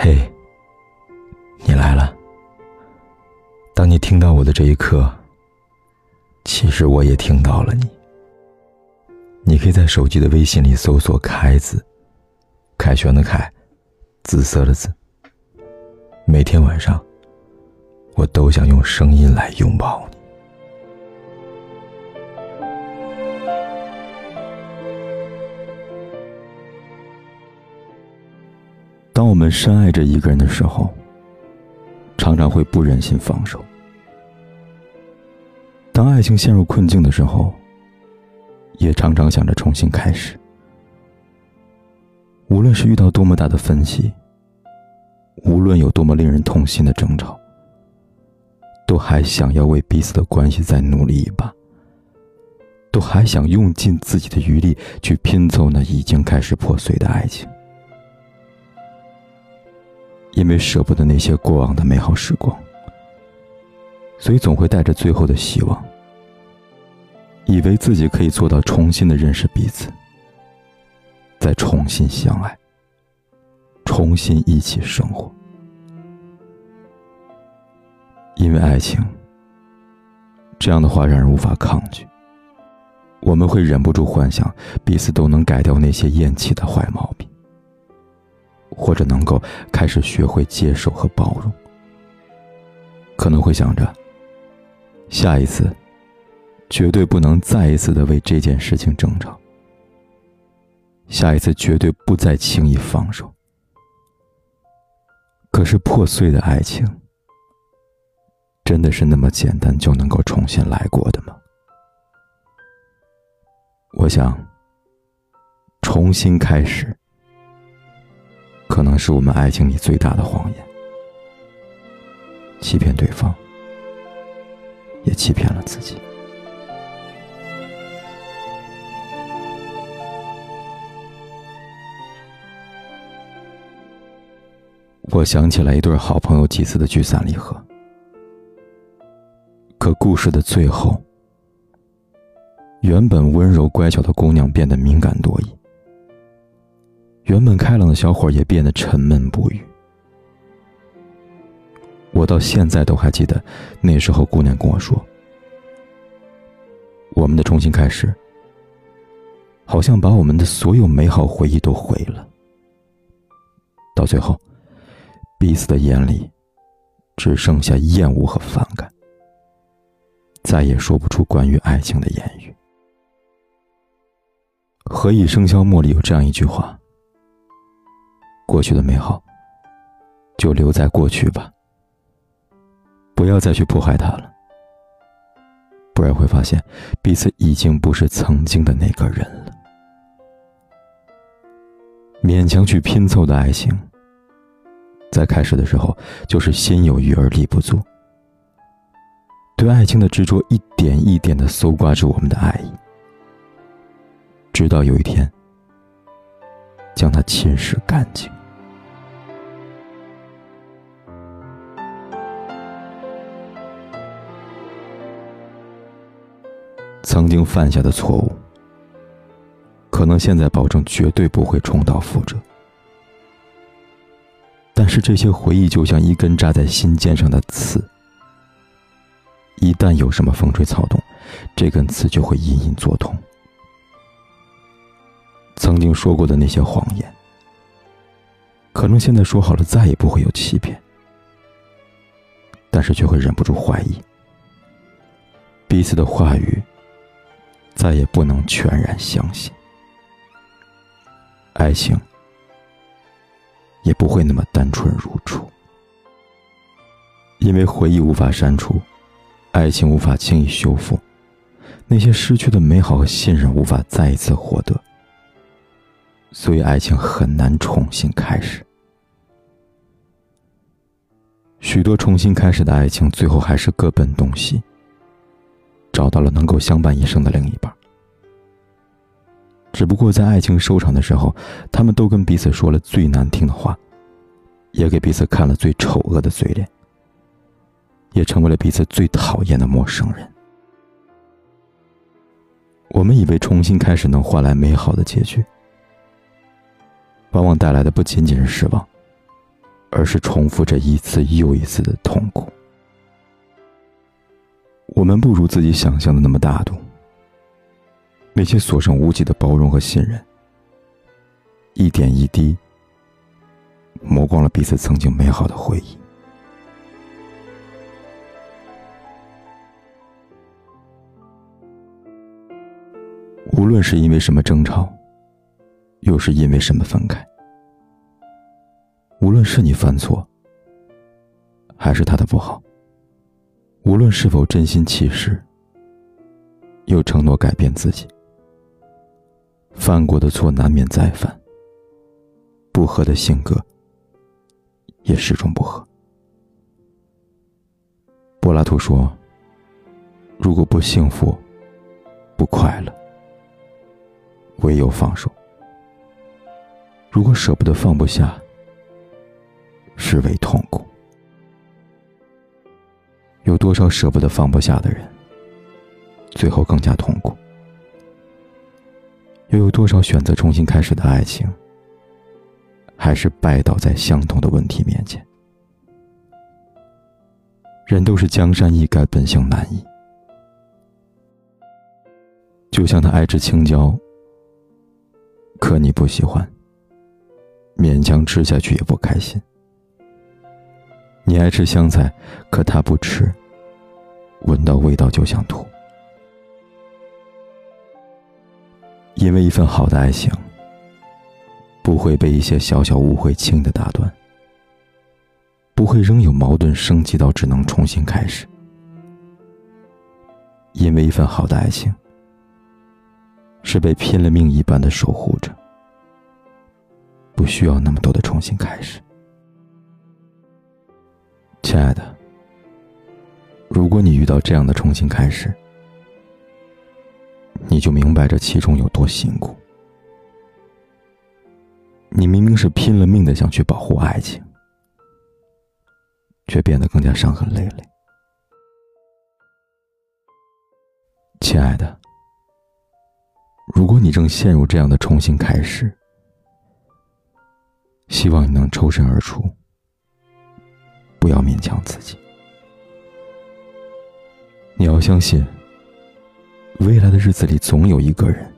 嘿，你来了。当你听到我的这一刻，其实我也听到了你。你可以在手机的微信里搜索“凯子”，凯旋的凯，紫色的紫。每天晚上，我都想用声音来拥抱你。当我们深爱着一个人的时候，常常会不忍心放手。当爱情陷入困境的时候，也常常想着重新开始。无论是遇到多么大的分歧，无论有多么令人痛心的争吵，都还想要为彼此的关系再努力一把，都还想用尽自己的余力去拼凑那已经开始破碎的爱情。因为舍不得那些过往的美好时光，所以总会带着最后的希望，以为自己可以做到重新的认识彼此，再重新相爱，重新一起生活。因为爱情，这样的话让人无法抗拒，我们会忍不住幻想彼此都能改掉那些厌弃的坏毛病。或者能够开始学会接受和包容，可能会想着，下一次绝对不能再一次的为这件事情争吵，下一次绝对不再轻易放手。可是破碎的爱情，真的是那么简单就能够重新来过的吗？我想，重新开始。可能是我们爱情里最大的谎言，欺骗对方，也欺骗了自己。我想起来一对好朋友几次的聚散离合，可故事的最后，原本温柔乖巧的姑娘变得敏感多疑。原本开朗的小伙也变得沉闷不语。我到现在都还记得，那时候姑娘跟我说：“我们的重新开始，好像把我们的所有美好回忆都毁了。到最后，彼此的眼里只剩下厌恶和反感，再也说不出关于爱情的言语。”《何以笙箫默》里有这样一句话。过去的美好，就留在过去吧。不要再去迫害他了，不然会发现彼此已经不是曾经的那个人了。勉强去拼凑的爱情，在开始的时候就是心有余而力不足。对爱情的执着，一点一点的搜刮着我们的爱意，直到有一天，将它侵蚀干净。曾经犯下的错误，可能现在保证绝对不会重蹈覆辙。但是这些回忆就像一根扎在心尖上的刺，一旦有什么风吹草动，这根刺就会隐隐作痛。曾经说过的那些谎言，可能现在说好了再也不会有欺骗，但是却会忍不住怀疑彼此的话语。再也不能全然相信，爱情也不会那么单纯如初，因为回忆无法删除，爱情无法轻易修复，那些失去的美好和信任无法再一次获得，所以爱情很难重新开始。许多重新开始的爱情，最后还是各奔东西。找到了能够相伴一生的另一半，只不过在爱情收场的时候，他们都跟彼此说了最难听的话，也给彼此看了最丑恶的嘴脸，也成为了彼此最讨厌的陌生人。我们以为重新开始能换来美好的结局，往往带来的不仅仅是失望，而是重复着一次又一次的痛苦。我们不如自己想象的那么大度，那些所剩无几的包容和信任，一点一滴磨光了彼此曾经美好的回忆。无论是因为什么争吵，又是因为什么分开，无论是你犯错，还是他的不好，无论是否真心弃世，又承诺改变自己，犯过的错难免再犯，不合的性格也始终不合。柏拉图说：“如果不幸福，不快乐。”唯有放手。如果舍不得放不下，是为痛苦。有多少舍不得放不下的人，最后更加痛苦？又有多少选择重新开始的爱情，还是败倒在相同的问题面前？人都是江山易改，本性难移。就像他爱吃青椒。可你不喜欢，勉强吃下去也不开心。你爱吃香菜，可他不吃，闻到味道就想吐。因为一份好的爱情，不会被一些小小误会轻的打断，不会仍有矛盾升级到只能重新开始。因为一份好的爱情。是被拼了命一般的守护着，不需要那么多的重新开始。亲爱的，如果你遇到这样的重新开始，你就明白这其中有多辛苦。你明明是拼了命的想去保护爱情，却变得更加伤痕累累。亲爱的。如果你正陷入这样的重新开始，希望你能抽身而出，不要勉强自己。你要相信，未来的日子里总有一个人，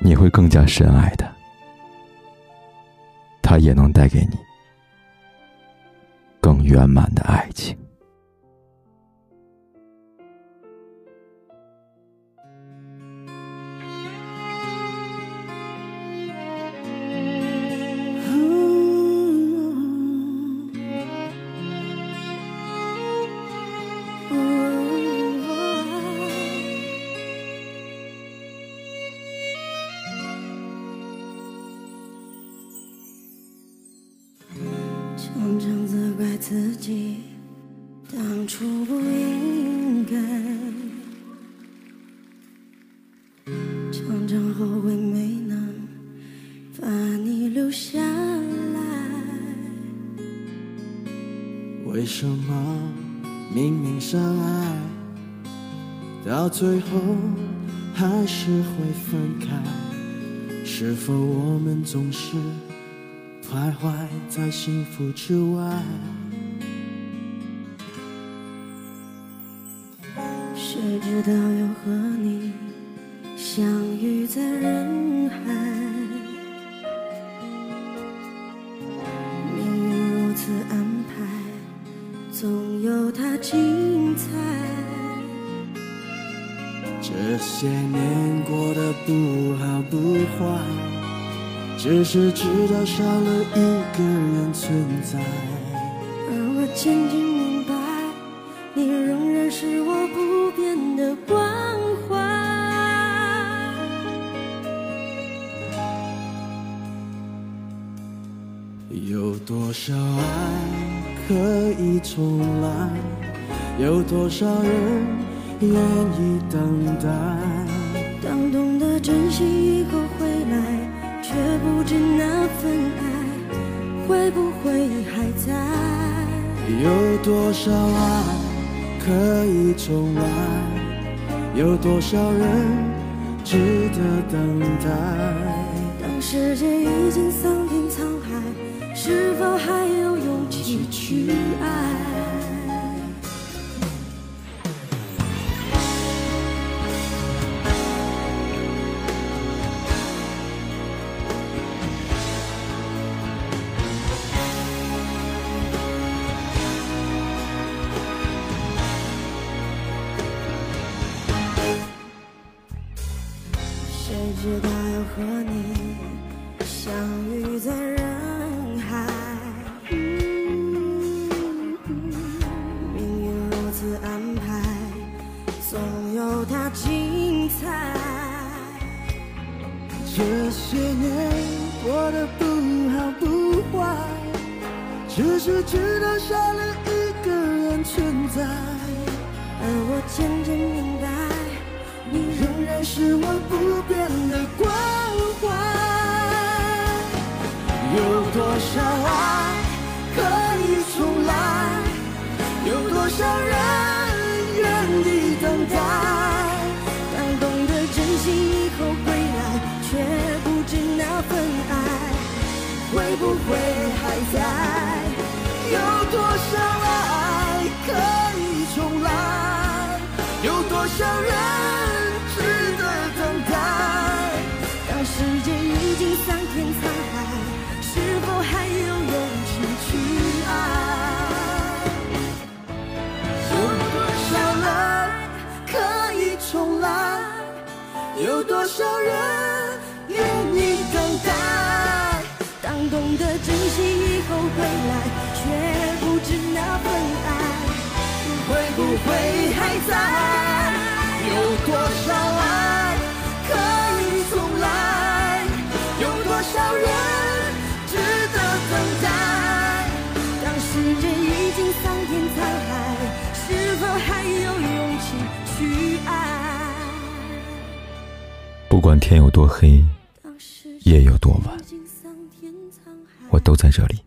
你会更加深爱的，他也能带给你更圆满的爱情。己当初不应该，常常后悔没能把你留下来。为什么明明相爱，到最后还是会分开？是否我们总是？徘徊在幸福之外，道又和你相遇在人海？命运如此安排，总有它精彩。这些年过得不好不坏。只是知道少了一个人存在，而我渐渐多少爱可以重来？有多少人愿意等待？当懂得珍惜以后回来。却不知那份爱会不会还在？有多少爱可以重来？有多少人值得等待？当世界已经散是否还有勇气。去爱。谁知道要和你精彩。这些年过得不好不坏，只是知道少了一个人存在，而我渐渐明白，你仍然是我不变的关怀。有多少爱可以重来？有多少人多少人值得等待？当世界已经桑田沧海，是否还有勇气去爱？有多少人可以重来？有多少人愿意等待？当懂得珍惜以后归来，却不知那份爱会不会还在？有多少爱可以重来？有多少人值得等待？当世界已经桑田沧海，是否还有勇气去爱？不管天有多黑，夜有多晚我都在这里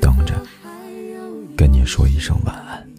等着跟你说一声晚安。